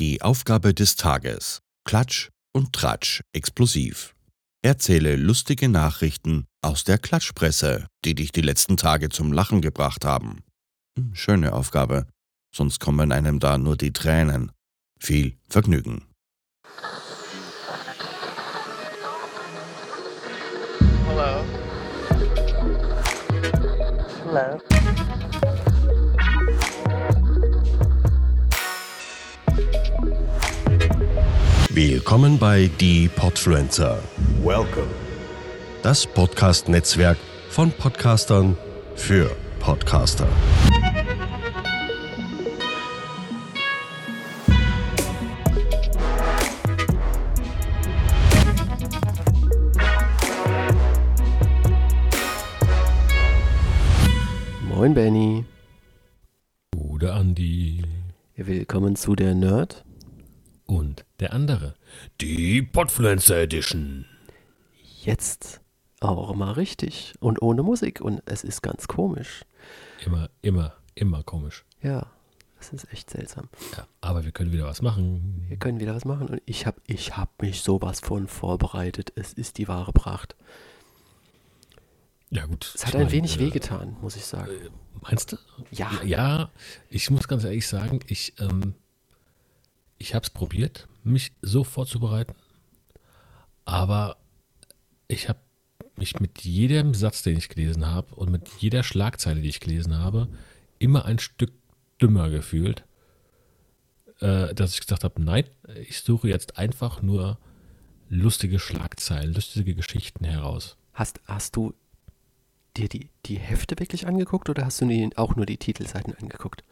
Die Aufgabe des Tages. Klatsch und Tratsch explosiv. Erzähle lustige Nachrichten aus der Klatschpresse, die dich die letzten Tage zum Lachen gebracht haben. Hm, Schöne Aufgabe, sonst kommen einem da nur die Tränen. Viel Vergnügen. Hello. Hello. Willkommen bei Die Podfluencer, Welcome. das Podcast-Netzwerk von Podcastern für Podcaster. Moin Benny. Gute Andi. Willkommen zu der Nerd. Und der andere. Die Podfluencer Edition. Jetzt auch mal richtig und ohne Musik und es ist ganz komisch. Immer, immer, immer komisch. Ja, es ist echt seltsam. Ja, aber wir können wieder was machen. Wir können wieder was machen und ich habe ich hab mich sowas von vorbereitet. Es ist die wahre Pracht. Ja, gut. Es hat ein mein, wenig äh, wehgetan, muss ich sagen. Meinst du? Ja. Ja, ich muss ganz ehrlich sagen, ich, ähm, ich habe es probiert, mich so vorzubereiten. Aber ich habe mich mit jedem Satz, den ich gelesen habe und mit jeder Schlagzeile, die ich gelesen habe, immer ein Stück dümmer gefühlt, äh, dass ich gesagt habe, nein, ich suche jetzt einfach nur lustige Schlagzeilen, lustige Geschichten heraus. Hast, hast du dir die, die Hefte wirklich angeguckt oder hast du auch nur die Titelseiten angeguckt?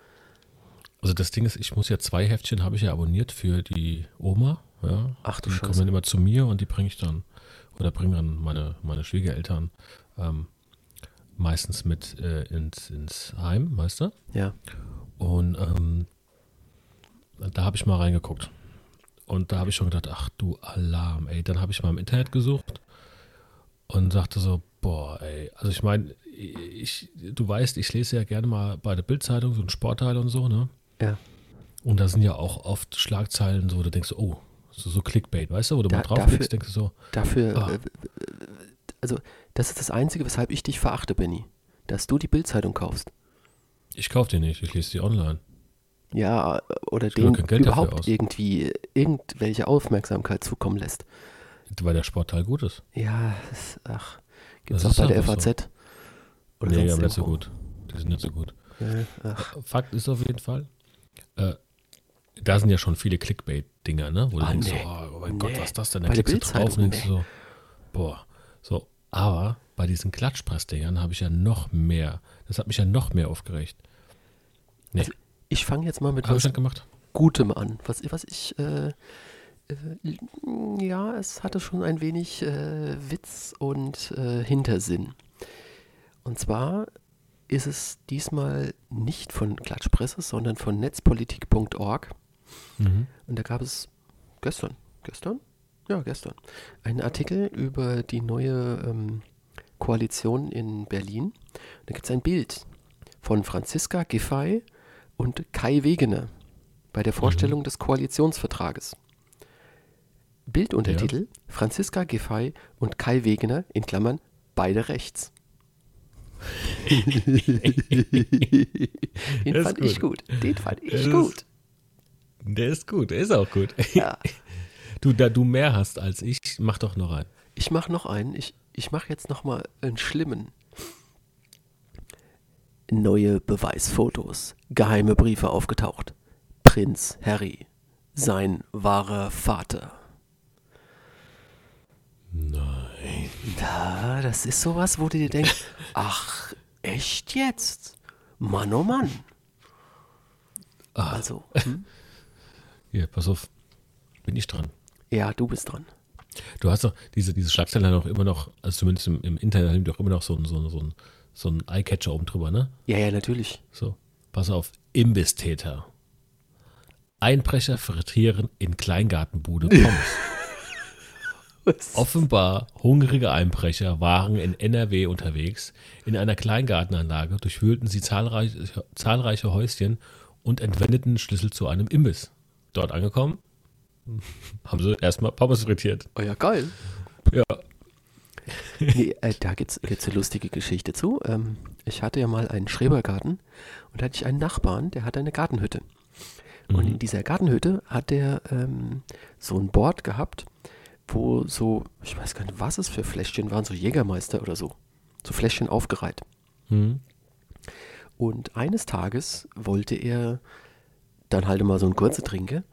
Also das Ding ist, ich muss ja zwei Heftchen habe ich ja abonniert für die Oma. Ja. Ach du die kommen Scheiße. dann immer zu mir und die bringe ich dann oder bringen dann meine, meine Schwiegereltern ähm, meistens mit äh, ins, ins Heim, weißt du? Ja. Und ähm, da habe ich mal reingeguckt. Und da habe ich schon gedacht, ach du Alarm, ey. Dann habe ich mal im Internet gesucht und sagte so, boah, ey. Also ich meine, ich, du weißt, ich lese ja gerne mal bei der Bildzeitung so ein Sportteil und so, ne? Ja. Und da sind ja auch oft Schlagzeilen so, da denkst du, oh, so, so Clickbait, weißt du, wo du Da- mal draufklickst, denkst du so, Dafür, Ah. äh, also das ist das Einzige, weshalb ich dich verachte, Benny. Dass du die Bildzeitung kaufst. ich kauf die nicht, ich lese die online. Ja, oder dafür überhaupt irgendwie irgendwelche Aufmerksamkeit zukommen lässt. Weil der Sportteil gut ist. Ja, das, ach, gibt's Das auch bei ist der einfach so. FAZ? Oder nee, aber nicht so gut. Die sind nicht so gut. Ja, Fakt ist auf jeden Fall, äh, da sind ja schon viele Clickbait-Dinger, ne? Wo du Ah, denkst, nee. so, oh mein Gott, Nee. was ist das denn? Da klickst du drauf und denkst so, boah, so. Aber bei diesen Klatschpress-Dingern habe ich ja noch mehr, das hat mich ja noch mehr aufgeregt. Nee, Also, ich fange jetzt mal mit was. Gutem an. Was, was ich, äh, äh, ja, es hatte schon ein wenig äh, Witz und äh, Hintersinn. Und zwar ist es diesmal nicht von Klatschpresse, sondern von netzpolitik.org. Mhm. Und da gab es gestern, gestern? Ja, gestern, einen Artikel über die neue ähm, Koalition in Berlin. Da gibt es ein Bild von Franziska Giffey und Kai Wegener bei der Vorstellung des Koalitionsvertrages. Bilduntertitel: Franziska Giffey und Kai Wegener in Klammern beide rechts. Den Das ist fand ich gut. Den fand ich Das ist- gut. Der ist gut, der ist auch gut. Ja. Du, da du mehr hast als ich, mach doch noch einen. Ich mache noch einen. Ich, ich mache jetzt noch mal einen schlimmen. Neue Beweisfotos. Geheime Briefe aufgetaucht. Prinz Harry. Sein wahrer Vater. Nein. Da, das ist sowas, wo du dir denkst, ach, echt jetzt? Mann, oh Mann. Ah, Also, hm? hier, pass auf. Bin ich dran. ja, du bist dran. Du hast doch diese, diese Schlagzeilen haben auch immer noch, also zumindest im, im Internet doch immer noch so ein, so ein, so ein, so ein Eyecatcher oben drüber, ne? Ja, ja, natürlich. So, pass auf. Imbistäter. Einbrecher frittieren in Kleingartenbude Pommes. Offenbar hungrige Einbrecher waren in NRW unterwegs. In einer Kleingartenanlage durchwühlten sie zahlreiche, zahlreiche Häuschen und entwendeten Schlüssel zu einem Imbiss. Dort angekommen, haben sie erstmal Pommes frittiert. Oh ja, geil. Ja. Nee, äh, da gibt es eine lustige Geschichte zu. Ähm, ich hatte ja mal einen Schrebergarten und da hatte ich einen Nachbarn, der hatte eine Gartenhütte. Und in dieser Gartenhütte hat er ähm, so ein Board gehabt, wo so, ich weiß gar nicht, was es für Fläschchen waren, so Jägermeister oder so. So Fläschchen aufgereiht. Mhm. Und eines Tages wollte er dann halt mal so ein kurze trinken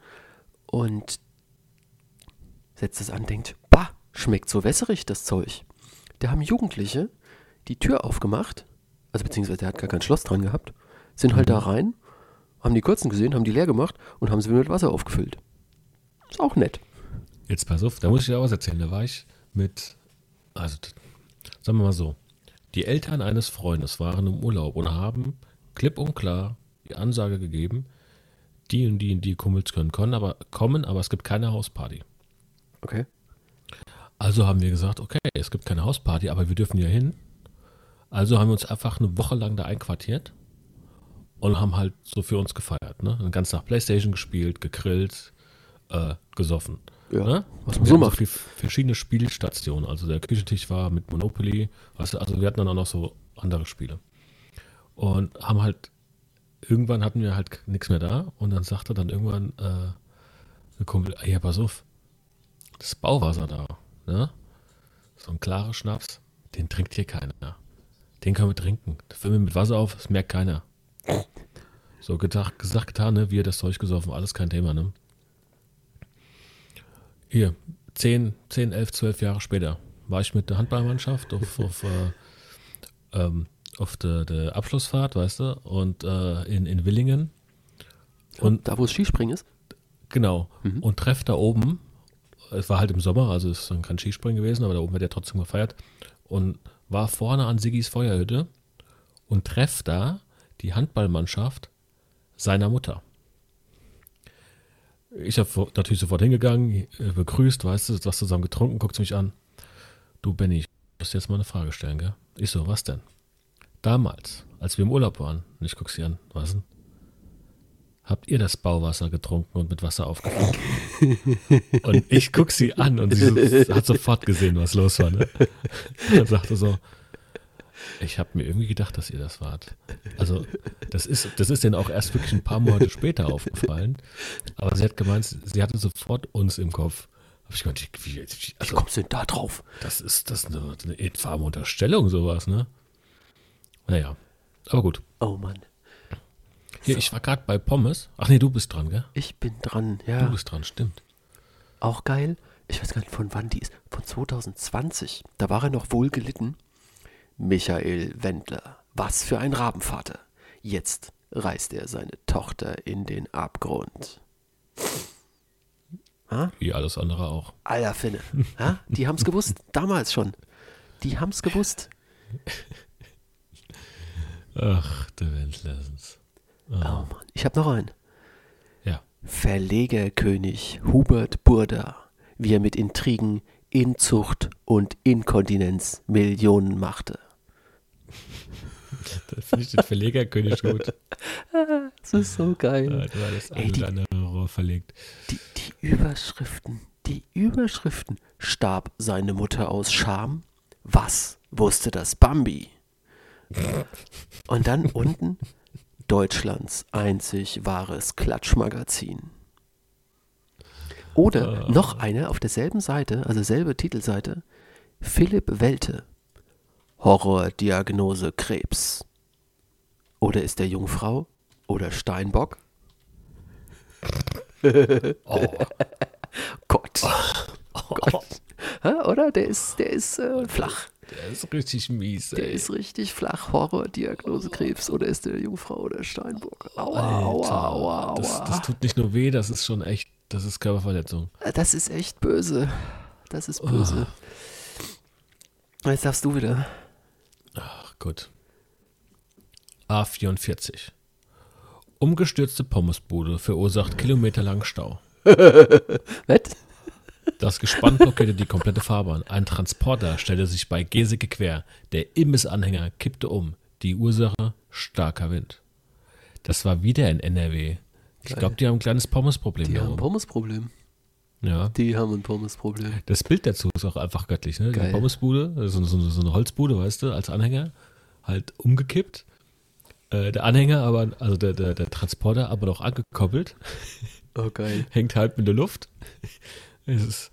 und setzt es an, denkt, bah, schmeckt so wässerig das Zeug. Da haben Jugendliche die Tür aufgemacht, also beziehungsweise der hat gar kein Schloss dran gehabt, sind halt da rein, haben die kurzen gesehen, haben die leer gemacht und haben sie wieder mit Wasser aufgefüllt. Ist auch nett. Jetzt pass auf, da muss ich dir auch was erzählen. Da war ich mit, also sagen wir mal so, die Eltern eines Freundes waren im Urlaub und haben klipp und klar die Ansage gegeben, die und die und die Kumpels können kommen, aber, kommen, aber es gibt keine Hausparty. Okay. Also haben wir gesagt, okay, es gibt keine Hausparty, aber wir dürfen ja hin. Also haben wir uns einfach eine Woche lang da einquartiert und haben halt so für uns gefeiert. Ne? Den ganzen Tag Playstation gespielt, gegrillt, äh, gesoffen. Ja, ne? was man so macht. viel- verschiedene Spielstationen. Also der Küchentisch war mit Monopoly. Weißt du, also wir hatten dann auch noch so andere Spiele. Und haben halt, irgendwann hatten wir halt nichts mehr da. Und dann sagte dann irgendwann äh, der Kumpel, ey, ja, pass auf, das Bauwasser da, ne? So ein klarer Schnaps, den trinkt hier keiner. Den können wir trinken. Da füllen wir mit Wasser auf, das merkt keiner. So gedacht, gesagt, getan, ne? Wir das Zeug gesoffen, alles kein Thema, ne? Hier, 10, 10, 11, 12 Jahre später war ich mit der Handballmannschaft auf, auf, äh, ähm, auf der, der Abschlussfahrt, weißt du, und äh, in, in Willingen. Und Da, wo es Skispringen ist? Genau. Und treff da oben, es war halt im Sommer, also es ist dann kein Skispringen gewesen, aber da oben wird ja trotzdem gefeiert. Und war vorne an Siggis Feuerhütte und treff da die Handballmannschaft seiner Mutter. Ich habe natürlich sofort hingegangen, äh, begrüßt, weißt du, was zusammen getrunken, guckt sie mich an. Du, Benny, ich muss dir jetzt mal eine Frage stellen, gell? Ich so, was denn? Damals, als wir im Urlaub waren, und ich guck sie an, was denn? Habt ihr das Bauwasser getrunken und mit Wasser aufgefüllt? und ich guck sie an und sie so, hat sofort gesehen, was los war. Ne? Und sagte so, ich habe mir irgendwie gedacht, dass ihr das wart. Also das ist, das ist denen auch erst wirklich ein paar Monate später aufgefallen. Aber sie hat gemeint, sie hatte sofort uns im Kopf. Hab ich gemeint, wie, wie, Wie also, kommst du denn da drauf? das ist das ist eine, eine infame Unterstellung, sowas, ne? Naja, aber gut. Oh Mann. Hier, ich war gerade bei Pommes. Ach nee, du bist dran, gell? Ich bin dran, Du ja. bist dran, stimmt. Auch geil. Ich weiß gar nicht, von wann die ist. Von 2020. Da war er noch wohl gelitten. Michael Wendler. Was für ein Rabenvater. Jetzt reißt er seine Tochter in den Abgrund. Wie alles andere auch. Alter Finne. Ja? Die haben's gewusst. Damals schon. Die haben's gewusst. Ach, der Wendlersens. Oh Mann. Ich habe noch einen. Ja. Verlegerkönig Hubert Burda, wie er mit Intrigen, Inzucht und Inkontinenz Millionen machte. Da finde ich den Verlegerkönig gut. Das ist so geil. Da war das Ey, die- andere Rohr verlegt. Die, die Überschriften, die Überschriften. Starb seine Mutter aus Scham? Was wusste das Bambi? Und dann unten Deutschlands einzig wahres Klatschmagazin. Oder noch eine auf derselben Seite, also selbe Titelseite, Philipp Welte. Horrordiagnose Krebs. Oder ist der Jungfrau? Oder Steinbock? Oh, Gott. Gott. Ja, oder? Der ist, der ist äh, flach. der ist richtig mies, Der ey. ist richtig flach. Horrordiagnose Krebs. Oder ist der Jungfrau oder Steinbock? Aua, aua, aua, aua. Das, das tut nicht nur weh, das ist schon echt, das ist Körperverletzung. Das ist echt böse. Das ist böse. Jetzt darfst du wieder. Gut. A44. Umgestürzte Pommesbude verursacht kilometerlang Stau. Was? Das Gespann blockierte die komplette Fahrbahn. Ein Transporter stellte sich bei Geseke quer. Der Imbissanhänger kippte um. Die Ursache starker Wind. Das war wieder in NRW. Ich glaube, die haben ein kleines Pommesproblem. Die haben ein. Pommesproblem. Ja. Die haben ein Pommesproblem. Das Bild dazu ist auch einfach göttlich, ne? Die Geil. Pommesbude, so, so, so eine Holzbude, weißt du, als Anhänger, halt umgekippt. Äh, der Anhänger aber, also der, der, der Transporter aber noch angekoppelt, Oh, geil. hängt halt mit der Luft. Es ist,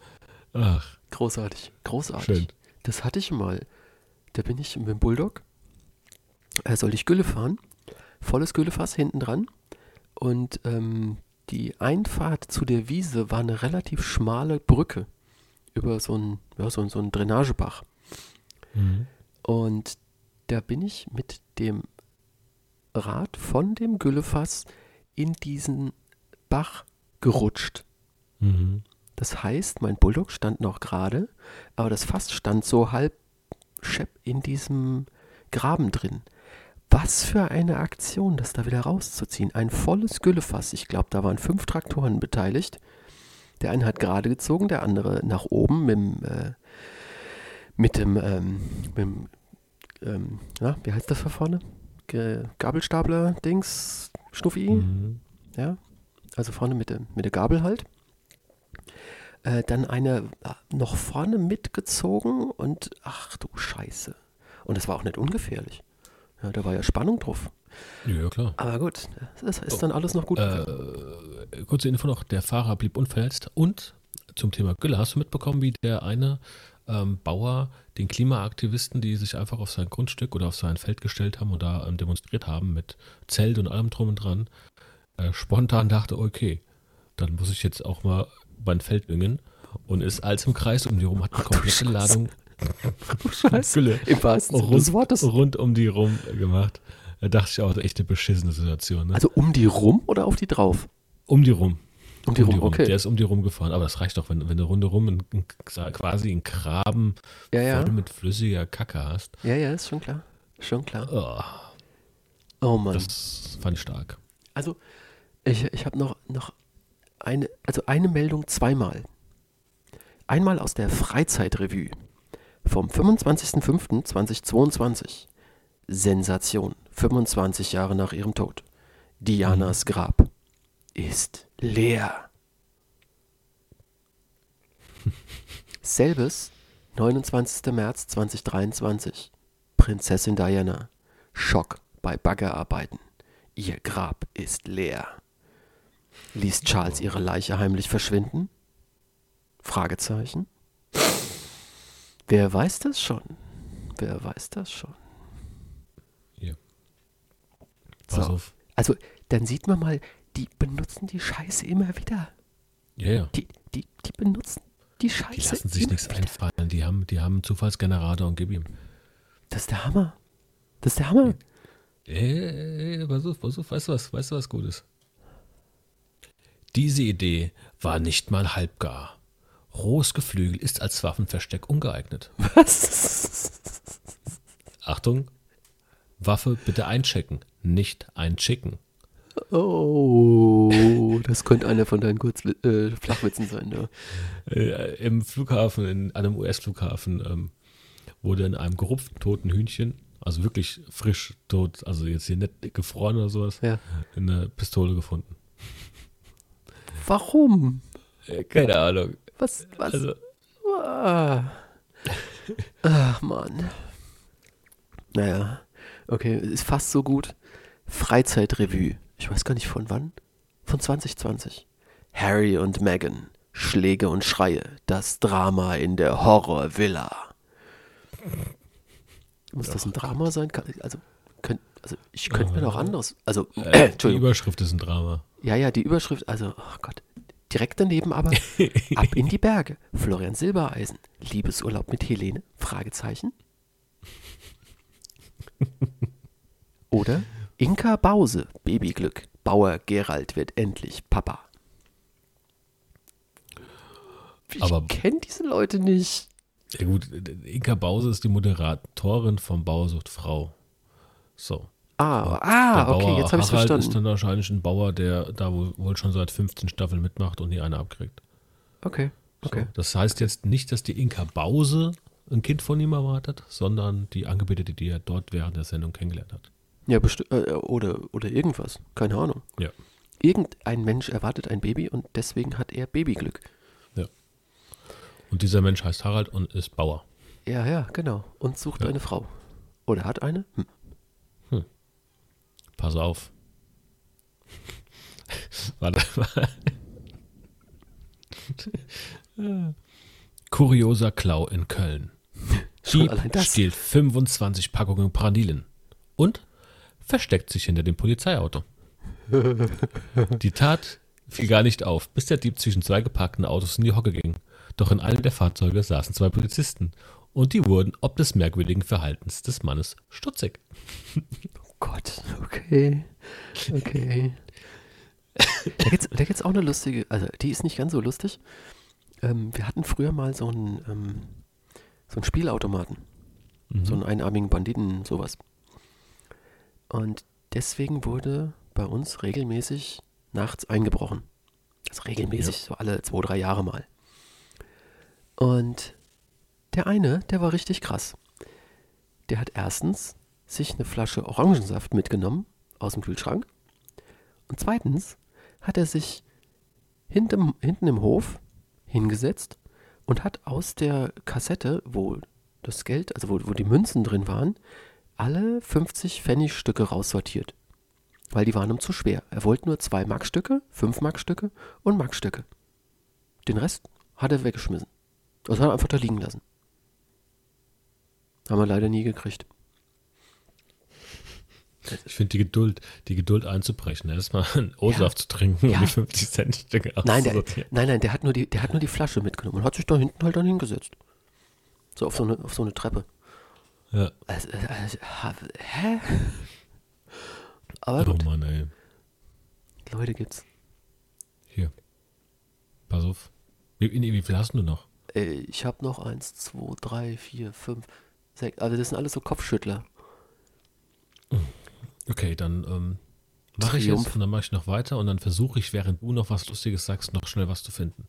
ach, Großartig. Großartig. schön. Das hatte ich mal. Da bin ich mit dem Bulldog. Äh, sollte ich Gülle fahren. Volles Güllefass hinten dran. Und ähm, die Einfahrt zu der Wiese war eine relativ schmale Brücke über so einen, ja, so, so einen Drainagebach. Mhm. Und da bin ich mit dem Rad von dem Güllefass in diesen Bach gerutscht. Mhm. Das heißt, mein Bulldog stand noch gerade, aber das Fass stand so halb schepp in diesem Graben drin. Was für eine Aktion, das da wieder rauszuziehen. Ein volles Güllefass. Ich glaube, da waren fünf Traktoren beteiligt. Der eine hat gerade gezogen, der andere nach oben mit dem, äh, mit dem, ähm, mit dem ähm, ja, wie heißt das da vorne? Ge Gabelstapler, Dings, Schnuffi. Mhm. Ja, also vorne mit der, mit der Gabel halt. Äh, dann eine äh, noch vorne mitgezogen und ach du Scheiße. Und das war auch nicht ungefährlich. Ja, da war ja Spannung drauf. Ja, klar. Aber gut, das ist dann alles noch gut. Äh, kurze Info noch, der Fahrer blieb unverletzt. Und zum Thema Gülle, hast du mitbekommen, wie der eine ähm, Bauer den Klimaaktivisten, die sich einfach auf sein Grundstück oder auf sein Feld gestellt haben und da ähm, demonstriert haben mit Zelt und allem drum und dran, äh, spontan dachte, okay, dann muss ich jetzt auch mal mein Feld düngen und ist als im Kreis um die rum, hat eine komplette. Ladung Scheiße. Gülle Im wahrsten Sinne des rund, Wortes. rund um die rum gemacht. Da dachte ich auch, echt eine beschissene Situation. Ne? Also um die rum oder auf die drauf? um die rum. Um die rum, Der okay. ist um die rum gefahren, aber das reicht doch, wenn, wenn du eine Runde rum in, in, quasi einen Graben Ja, ja. voll mit flüssiger Kacke hast. Ja, ja, ist schon klar. Schon klar. Oh, Oh Mann. das fand ich stark. Also, ich, ich habe noch, noch eine, also eine Meldung zweimal. Einmal aus der Freizeitrevue vom 25.05.2022. Sensation, 25 Jahre nach ihrem Tod. Dianas Grab ist leer. Selbes, 29. März 2023. Prinzessin Diana. Schock bei Baggerarbeiten. Ihr Grab ist leer. Ließ Charles ihre Leiche heimlich verschwinden? Fragezeichen. Wer weiß das schon? Wer weiß das schon? Hier. Pass So. auf. Also, dann sieht man mal, die benutzen die Scheiße immer wieder. Ja, ja. Die, die, die benutzen die Die Scheiße lassen sich nichts wieder. einfallen. Die haben, die haben einen Zufallsgenerator und gib ihm. Das ist der Hammer. Das ist der Hammer. Äh, pass auf, pass auf, weißt du was, weißt du was Gutes? Diese Idee war nicht mal halbgar. Rohes Geflügel ist als Waffenversteck ungeeignet. Was? Achtung, Waffe bitte einchecken, nicht einschicken. Oh, das könnte einer von deinen Kurz äh, Flachwitzen sein, ja. Äh, Im Flughafen, in einem US-Flughafen, ähm, wurde in einem gerupften toten Hühnchen, also wirklich frisch tot, also jetzt hier nicht gefroren oder sowas, ja. eine Pistole gefunden. Warum? Äh, keine Ahnung. Was? Was? Also, Ah. Ach, Mann. Naja, okay, ist fast so gut. Freizeitrevue. Ich weiß gar nicht von wann. Von 2020. Harry und Meghan. Schläge und Schreie. Das Drama in der Horrorvilla. Muss das ein Drama sein? Also, könnt, also ich könnte mir noch anderes. Also, äh, die. Überschrift ist ein Drama. Ja, ja, die Überschrift, also, oh Gott. Direkt daneben aber, ab in die Berge. Florian Silbereisen, Liebesurlaub mit Helene? Fragezeichen. Oder Inka Bause, Babyglück. Bauer Gerald wird endlich Papa. Ich Aber- kenne diese Leute nicht. Ja gut, Inka Bause ist die Moderatorin vom Bauersucht Frau. So. Ah, ah Der okay, Bauer jetzt habe ich es Harald verstanden. ist dann wahrscheinlich ein Bauer, der da wohl, wohl schon seit 15 Staffeln mitmacht und nie eine abkriegt. Okay, So. okay. Das heißt jetzt nicht, dass die Inka Bause ein Kind von ihm erwartet, sondern die Angebetete, die er dort während der Sendung kennengelernt hat. Ja, äh, oder, oder irgendwas. Keine Ahnung. Ja. irgendein Mensch erwartet ein Baby und deswegen hat er Babyglück. Und dieser Mensch heißt Harald und ist Bauer. Ja, ja, genau. Und sucht Ja. eine Frau. Oder hat eine? Hm. Pass auf. Warte mal. Kurioser Klau in Köln. Dieb stiehlt 25 Packungen Pralinen und versteckt sich hinter dem Polizeiauto. Die Tat fiel gar nicht auf, bis der Dieb zwischen zwei geparkten Autos in die Hocke ging. Doch in einem der Fahrzeuge saßen zwei Polizisten und die wurden ob des merkwürdigen Verhaltens des Mannes stutzig. Gott, okay. Okay. da gibt's, da gibt's auch eine lustige, also die ist nicht ganz so lustig. Ähm, wir hatten früher mal so einen, ähm, so einen Spielautomaten. So einen einarmigen Banditen, sowas. Und deswegen wurde bei uns regelmäßig nachts eingebrochen. Also regelmäßig, so alle zwei, drei Jahre mal. Und der eine, der war richtig krass. Der hat erstens sich eine Flasche Orangensaft mitgenommen aus dem Kühlschrank. Und zweitens hat er sich hinten, hinten im Hof hingesetzt und hat aus der Kassette, wo das Geld, also wo, wo die Münzen drin waren, alle 50 Pfennigstücke raussortiert. Weil die waren ihm zu schwer. Er wollte nur zwei Markstücke, fünf Markstücke und Markstücke. Den Rest hat er weggeschmissen. Das hat er einfach da liegen lassen. Haben wir leider nie gekriegt. Ich finde die Geduld, die Geduld einzubrechen, erstmal einen O-Saft zu trinken Ja. und die 50 Cent Stücke Nein, der, nein, nein, der hat, nur die, der hat nur die Flasche mitgenommen und hat sich da hinten halt dann hingesetzt. So auf so eine, auf so eine Treppe. Ja. Also, also, hä? Aber Oh gut, Mann, ey. Leute gibt's. Hier. Pass auf. Wie, wie, viel hast du noch? Äh, Ich habe noch eins, zwei, drei, vier, fünf, sechs. Also das sind alles so Kopfschüttler. Okay, dann ähm, mache ich jetzt und dann mache ich noch weiter und dann versuche ich, während du noch was Lustiges sagst, noch schnell was zu finden.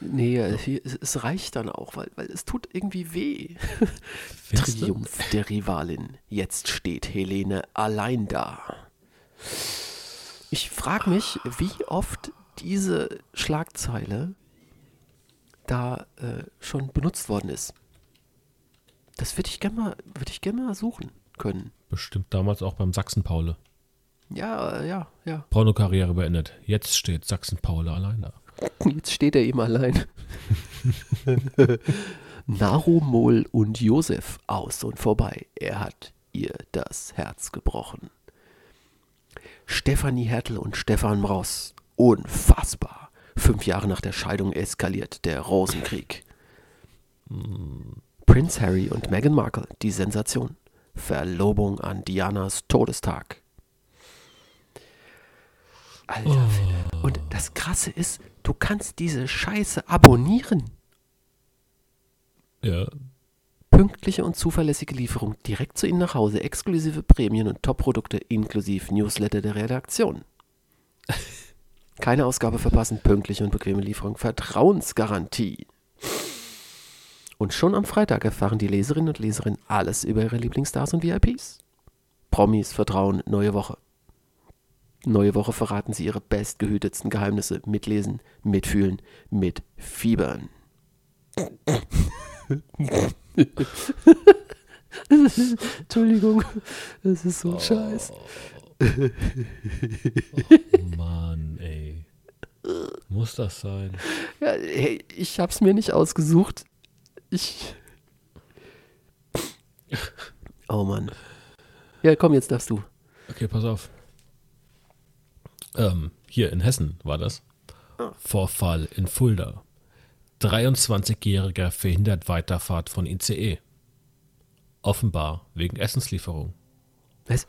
Nee, äh, es, reicht dann auch, weil, weil es tut irgendwie weh. Triumph der Rivalin. Jetzt steht Helene allein da. Ich frage mich, wie oft diese Schlagzeile da äh, schon benutzt worden ist. Das würde ich gerne mal, würd ich gern mal suchen können. Bestimmt damals auch beim Sachsen-Paule. Ja, äh, ja, ja. Pornokarriere beendet. Jetzt steht Sachsen-Paule allein da. Jetzt steht er eben allein. Narumol und Josef aus und vorbei. Er hat ihr das Herz gebrochen. Stefanie Hertel und Stefan Mross. Unfassbar. Fünf Jahre nach der Scheidung eskaliert der Rosenkrieg. Prince Harry und Meghan Markle, die Sensation. Verlobung an Dianas Todestag. Alter, Philipp. Und das Krasse ist, du kannst diese Scheiße abonnieren. Ja, Pünktliche und zuverlässige Lieferung direkt zu Ihnen nach Hause, exklusive Prämien und Top-Produkte inklusive Newsletter der Redaktion. Keine Ausgabe verpassen, pünktliche und bequeme Lieferung, Vertrauensgarantie. Und schon am Freitag erfahren die Leserinnen und Leserinnen alles über ihre Lieblingsstars und VIPs. Promis, Vertrauen, neue Woche. Neue Woche verraten sie ihre bestgehütetsten Geheimnisse. Mitlesen, mitfühlen, mitfiebern. Entschuldigung, das ist so ein Scheiß. oh Mann, ey. Muss das sein? Ja, hey, ich hab's mir nicht ausgesucht. Ich. Oh Mann. Ja, komm, jetzt darfst du. Okay, pass auf. Ähm, hier in Hessen war das. Vorfall in Fulda. 23-Jähriger verhindert Weiterfahrt von ICE. Offenbar wegen Essenslieferung. Was?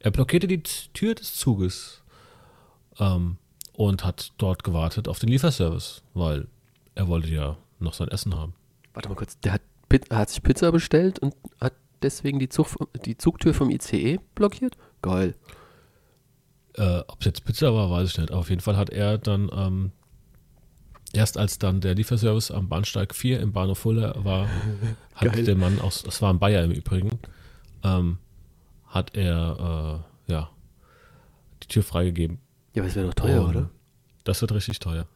Er blockierte die Tür des Zuges ähm, und hat dort gewartet auf den Lieferservice, weil er wollte ja noch sein Essen haben. Warte mal kurz. Der hat, hat sich Pizza bestellt und hat deswegen die, Zug, die Zugtür vom ICE blockiert? Geil. Äh, Ob es jetzt Pizza war, weiß ich nicht. Aber auf jeden Fall hat er dann, ähm, erst als dann der Lieferservice am Bahnsteig 4 im Bahnhof Fulda war, hat Geil. der Mann aus, das war ein Bayer im Übrigen, ähm, hat er, äh, ja, die Tür freigegeben. Ja, aber es wäre doch teuer, Und oder? Das wird richtig teuer.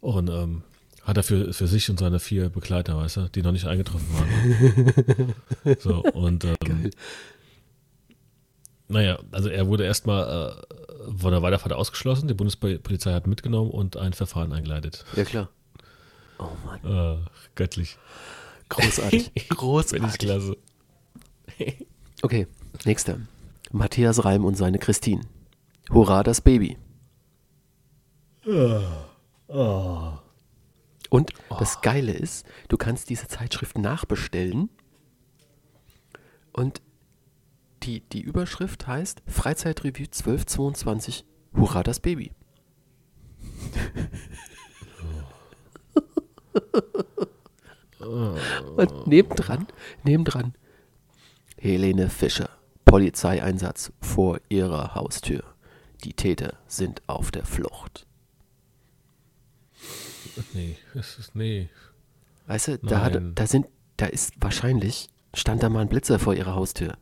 Und ähm, hat er für, für sich und seine vier Begleiter, weißt du, die noch nicht eingetroffen waren. so, und ähm, Geil. naja, also er wurde erstmal äh, von der Weiterfahrt ausgeschlossen, die Bundespolizei hat mitgenommen und ein Verfahren eingeleitet. Ja, klar. Oh Mann. Äh, göttlich. Großartig. Großartig. klasse. Okay, nächster. Matthias Reim und seine Christine. Hurra, das Baby. Und das Geile ist, du kannst diese Zeitschrift nachbestellen und die, die Überschrift heißt Freizeitrevue 1222 Hurra, das Baby. Und nebendran, nebendran, Helene Fischer, Polizeieinsatz vor ihrer Haustür. Die Täter sind auf der Flucht. Nee, es ist, nee. Weißt du, da, hat, da sind, da ist wahrscheinlich, stand da mal ein Blitzer vor ihrer Haustür.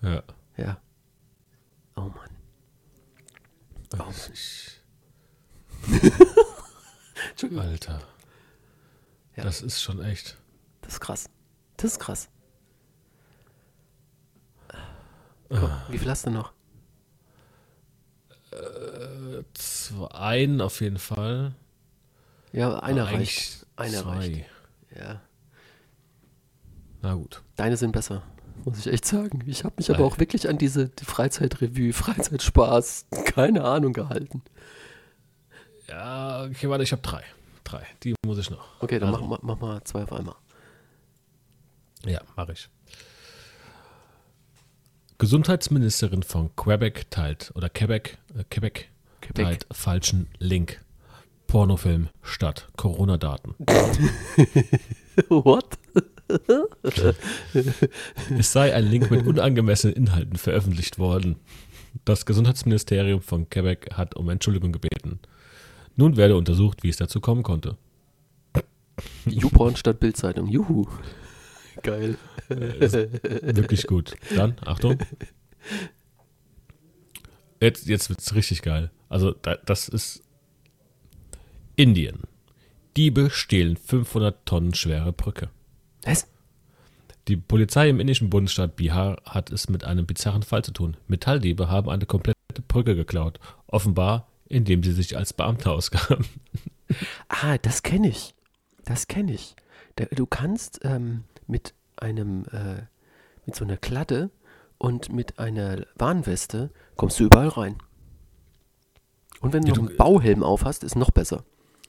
Ja. Ja. Oh Mann. Oh. Ich, Entschuldigung. Alter. Ja. Das ist schon echt. Das ist krass. Das ist krass. Komm, wie viel hast du noch? Zwei, einen auf jeden Fall. Ja, einer Aber reicht. Einer zwei. reicht. Ja. Na gut. Deine sind besser, muss ich echt sagen. Ich habe mich aber auch wirklich an diese die Freizeitrevue, Freizeitspaß, keine Ahnung gehalten. Ja, okay, warte, ich habe drei. Drei. Die muss ich noch. Okay, dann Also, mach, mach, mach mal zwei auf einmal. Ja, mache ich. Gesundheitsministerin von Quebec teilt, oder Quebec, äh, Quebec, Quebec. teilt falschen Link. Pornofilm statt Corona-Daten. What? Es sei ein Link mit unangemessenen Inhalten veröffentlicht worden. Das Gesundheitsministerium von Quebec hat um Entschuldigung gebeten. Nun werde untersucht, wie es dazu kommen konnte. YouPorn statt Bildzeitung. Juhu. Geil. Wirklich gut. Dann, Achtung. Jetzt, jetzt wird es richtig geil. Also, da, das ist Indien. Diebe stehlen 500 Tonnen schwere Brücke. Was? Die Polizei im indischen Bundesstaat Bihar hat es mit einem bizarren Fall zu tun. Metalldiebe haben eine komplette Brücke geklaut. Offenbar, indem sie sich als Beamte ausgaben. Ah, das kenne ich. Das kenne ich. Du kannst ähm, mit einem, äh, mit so einer Kladde und mit einer Warnweste kommst du überall rein. Und wenn du Ja, noch einen Bauhelm auf hast, ist noch besser.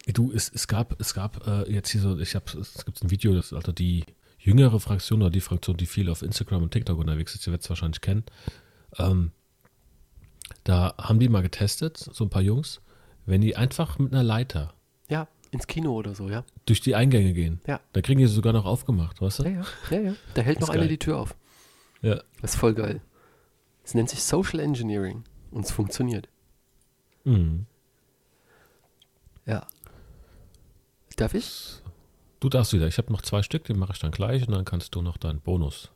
Du, es, es gab, es gab äh, jetzt hier so, ich habe, es gibt ein Video, das also die jüngere Fraktion oder die Fraktion, die viel auf Instagram und TikTok unterwegs ist, ihr werdet es wahrscheinlich kennen. Ähm, da haben die mal getestet, so ein paar Jungs, wenn die einfach mit einer Leiter Ja, ins Kino oder so, ja. durch die Eingänge gehen, Ja. da kriegen die sie sogar noch aufgemacht, weißt du? Ja, ja, ja, ja. Da hält noch einer die Tür auf. Ja. Das ist voll geil. Es nennt sich Social Engineering und es funktioniert. Mhm. Ja. Darf ich? Du darfst wieder. Ich habe noch zwei Stück, die mache ich dann gleich und dann kannst du noch deinen Bonus.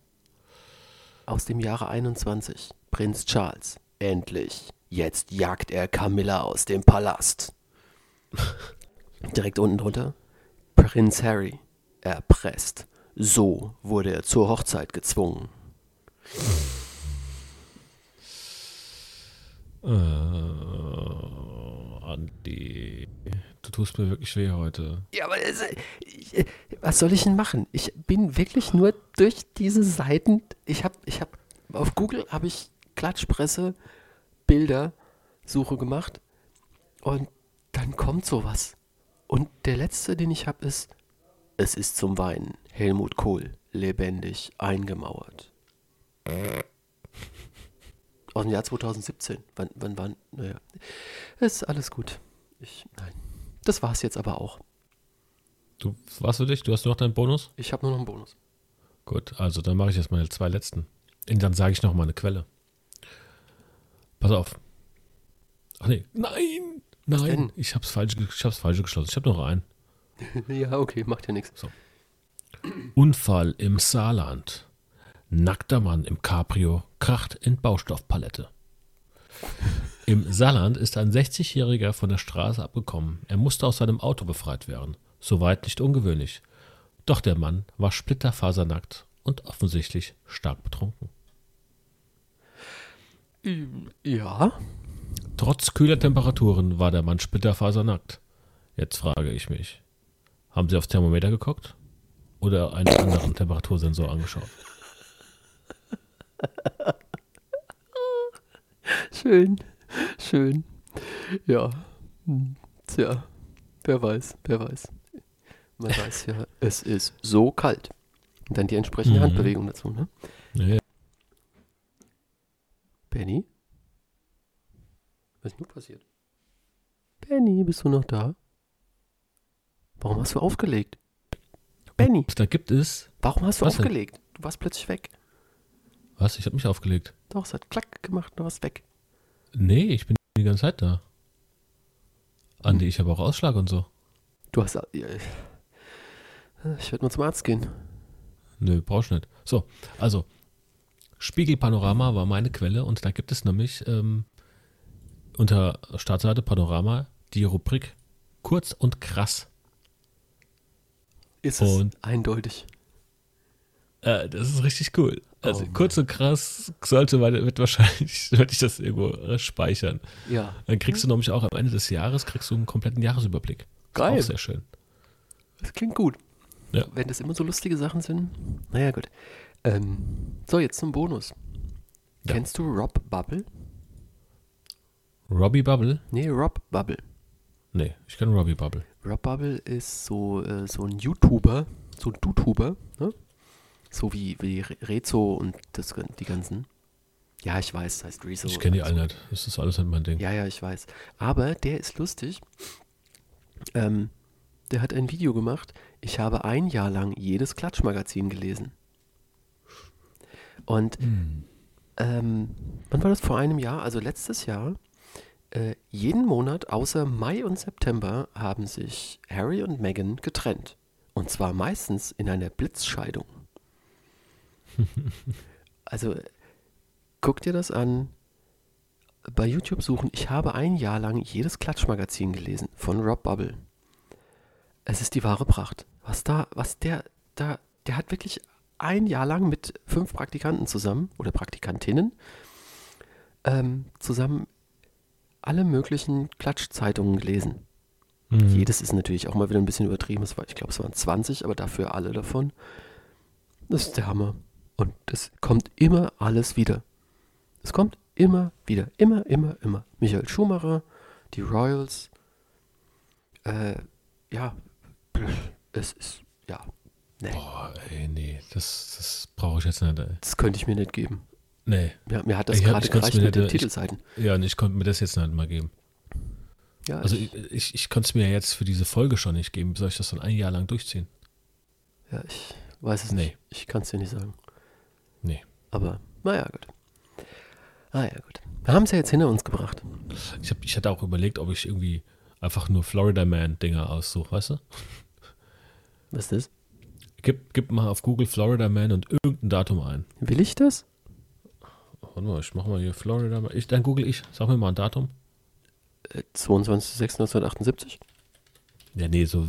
Aus dem Jahre 21. Prinz Charles. Endlich. Jetzt jagt er Camilla aus dem Palast. Direkt unten drunter. Prinz Harry. Erpresst. So wurde er zur Hochzeit gezwungen. Äh, Andi, du tust mir wirklich weh heute. Ja, aber es, ich, was soll ich denn machen? Ich bin wirklich nur durch diese Seiten. Ich habe, ich habe auf Google habe ich Klatschpresse Bilder Suche gemacht und dann kommt sowas. Und der letzte, den ich habe, ist Es ist zum Weinen. Helmut Kohl lebendig eingemauert. Aus dem Jahr 2017. Wann, wann, wann? Naja, ist alles gut. Ich, nein. Das war's jetzt aber auch. Du, was für dich? Du hast noch deinen Bonus? Ich habe nur noch einen Bonus. Gut, also dann mache ich jetzt meine zwei letzten. Und dann sage ich noch mal eine Quelle. Pass auf. Ach nee, nein, nein, ich hab's falsch, ich hab's falsch geschlossen. Ich habe noch einen. Ja, okay, macht ja nichts. Unfall im Saarland. Nackter Mann im Cabrio kracht in Baustoffpalette. Im Saarland ist ein 60-Jähriger von der Straße abgekommen. Er musste aus seinem Auto befreit werden. Soweit nicht ungewöhnlich. Doch der Mann war splitterfasernackt und offensichtlich stark betrunken. Ja. Trotz kühler Temperaturen war der Mann splitterfasernackt. Jetzt frage ich mich, haben Sie aufs Thermometer geguckt oder einen anderen Temperatursensor angeschaut? Schön. Schön. Ja. Hm. Tja. Wer weiß, wer weiß. Man weiß ja, es ist so kalt. Und dann die entsprechende Mhm. Handbewegung dazu, ne? Nee, Benny? Was ist nun passiert? Benny, bist du noch da? Warum hast du aufgelegt? Benny, da gibt es. warum hast du Was denn? aufgelegt? Du warst plötzlich weg. Was? Ich habe mich aufgelegt. Doch, es hat klack gemacht und du warst weg. Nee, ich bin die ganze Zeit da. Andi, ich habe auch Ausschlag und so. Du hast. ja, Ich werde mal zum Arzt gehen. Nö, brauchst nicht. So, also Spiegelpanorama war meine Quelle und da gibt es nämlich ähm, unter Startseite Panorama die Rubrik Kurz und krass. Ist es Und- eindeutig. Äh, das ist richtig cool. Also Oh kurz und krass sollte wird wahrscheinlich, sollte ich das irgendwo äh, speichern. Ja. Dann kriegst du nämlich auch am Ende des Jahres kriegst du einen kompletten Jahresüberblick. Ist Geil. Auch sehr schön. Das klingt gut. Ja. Wenn das immer so lustige Sachen sind. Naja, gut. Ähm, so, jetzt zum Bonus. Ja. Kennst du Rob Bubble? Robbie Bubble? Nee, Rob Bubble. Nee, ich kenne Robbie Bubble. Rob Bubble ist so, äh, so ein YouTuber, so ein YouTuber, ne? So wie, wie Re- Rezo und das, die ganzen. Ja, ich weiß, das heißt Rezo. Ich kenne die alle so. nicht. Das ist alles nicht mein Ding. Ja, ja, ich weiß. Aber der ist lustig. Ähm, der hat ein Video gemacht. Ich habe ein Jahr lang jedes Klatschmagazin gelesen. Und ähm, wann war das vor einem Jahr? Also letztes Jahr. Äh, jeden Monat außer Mai und September haben sich Harry und Meghan getrennt. Und zwar meistens in einer Blitzscheidung. also guck dir das an. Bei YouTube suchen, ich habe ein Jahr lang jedes Klatschmagazin gelesen von Rob Bubble. Es ist die wahre Pracht. Was da, was der, da, der hat wirklich ein Jahr lang mit fünf Praktikanten zusammen oder Praktikantinnen ähm, zusammen alle möglichen Klatschzeitungen gelesen. Mhm. Jedes ist natürlich auch mal wieder ein bisschen übertrieben. Es war, ich glaube, es waren 20, aber dafür alle davon. Das ist der Hammer. Und es kommt immer alles wieder. Es kommt immer wieder. Immer, immer, immer. Michael Schumacher, die Royals. Äh, ja, es ist, ja. Nee, Boah, ey, nee, das, das brauche ich jetzt nicht. Ey. das könnte ich mir nicht geben. Nee. Ja, mir hat das gerade gereicht mit den Titelseiten. Ja, und ich konnte mir das jetzt nicht mal geben. Ja, Also ich, ich, ich, ich konnte es mir jetzt für diese Folge schon nicht geben. Soll ich das dann ein Jahr lang durchziehen? ja, ich weiß es Nee. nicht. Ich kann es dir nicht sagen. Nee. Aber, naja, gut. Ah ja, gut. Wir haben es ja jetzt hinter uns gebracht. Ich, hab, ich hatte auch überlegt, ob ich irgendwie einfach nur Florida Man-Dinger aussuche, weißt du? Was ist das? Gib, gib mal auf Google Florida Man und irgendein Datum ein. Will ich das? Warte mal, ich mach mal hier Florida Man. Ich, dann google ich. Sag mir mal ein Datum. Äh, 22.06.1978? Ja, nee, so.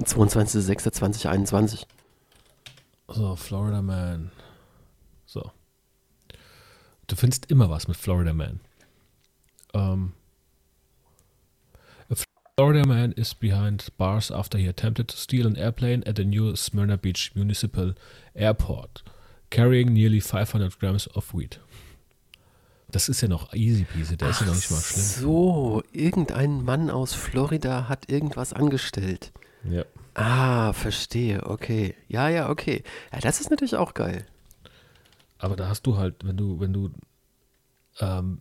22.06.2021. So, Florida Man. So. Du findest immer was mit Florida Man. Ähm. A Florida man is behind bars after he attempted to steal an airplane at the new Smyrna Beach Municipal Airport, carrying nearly 500 grams of weed. Das ist ja noch easy peasy, der ist ja noch nicht mal schlimm. So, irgendein Mann aus Florida hat irgendwas angestellt. Ja. Ah, verstehe, okay. Ja, ja, okay. Ja, das ist natürlich auch geil. Aber da hast du halt, wenn du, wenn du, ähm,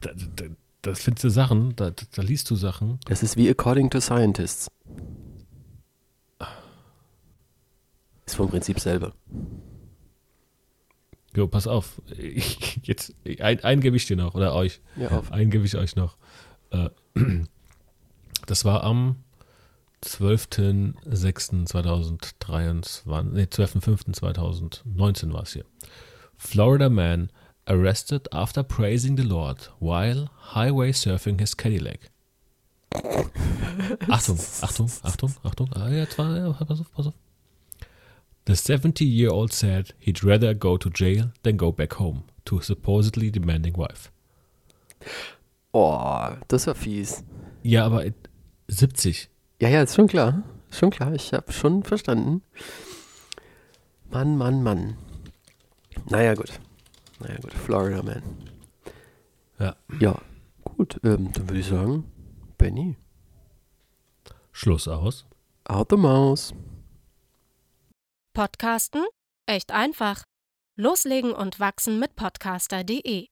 da, da, das findest du Sachen, da, da liest du Sachen, Das ist wie According to Scientists. Ist vom Prinzip selber. Jo, pass auf. Ich, jetzt, ein, ein gebe ich dir noch, oder euch. Ja, auf. Einen gebe ich euch noch. Äh, Das war am 12.06.2023, nee, 12.05.2019 war es hier. Florida man arrested after praising the Lord while highway surfing his Cadillac. Achtung, Achtung, Achtung, Achtung. Ah, jetzt war, ja, pass auf, pass auf. The 70-year-old said he'd rather go to jail than go back home to a supposedly demanding wife. Oh, das war fies. Ja, aber 70. Ja, ja, ist schon klar. Ist schon klar. Ich habe schon verstanden. Mann, Mann, Mann. Naja, gut. Naja, gut. Florida Man. Ja. Ja, gut. Ähm, dann würde ich sagen, Benny, Schluss aus. out the mouse. Podcasten? Echt einfach. Loslegen und wachsen mit podcaster.de